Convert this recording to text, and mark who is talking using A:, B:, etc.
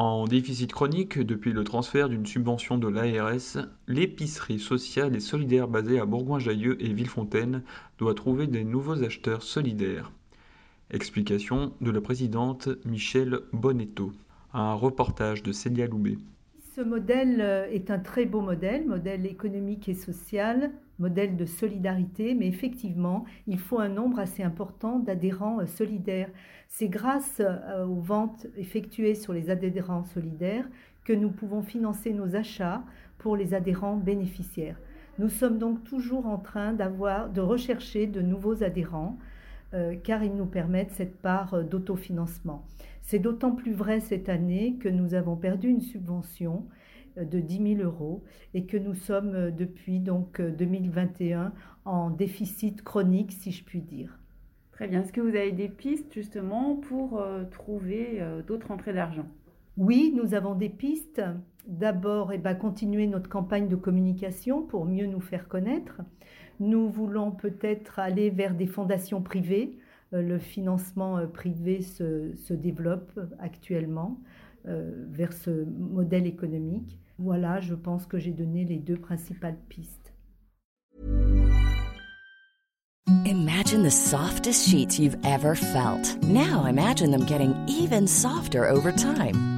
A: En déficit chronique depuis le transfert d'une subvention de l'ARS, l'épicerie sociale et solidaire basée à Bourgoin-Jallieu et Villefontaine doit trouver des nouveaux acheteurs solidaires. Explication de la présidente Michèle Bonetto. Un reportage de Célia Loubet.
B: Ce modèle euh, est un très beau modèle, modèle économique et social, modèle de solidarité, mais effectivement, il faut un nombre assez important d'adhérents euh, solidaires. C'est grâce euh, aux ventes effectuées sur les adhérents solidaires que nous pouvons financer nos achats pour les adhérents bénéficiaires. Nous sommes donc toujours en train de rechercher de nouveaux adhérents car ils nous permettent cette part d'autofinancement. C'est d'autant plus vrai cette année que nous avons perdu une subvention euh, de 10 000 euros et que nous sommes euh, depuis donc 2021 euh, en déficit chronique, si je puis dire.
C: Très bien. Est-ce que vous avez des pistes justement pour trouver d'autres entrées d'argent?
B: Oui, nous avons des pistes. D'abord, eh ben, continuer notre campagne de communication pour mieux nous faire connaître. Nous voulons peut-être aller vers des fondations privées euh, le financement euh, privé se, développe actuellement euh, vers ce modèle économique. Voilà, je pense que j'ai donné les deux principales pistes.
D: Imagine the softest sheets you've ever felt. Now imagine them getting even softer over time.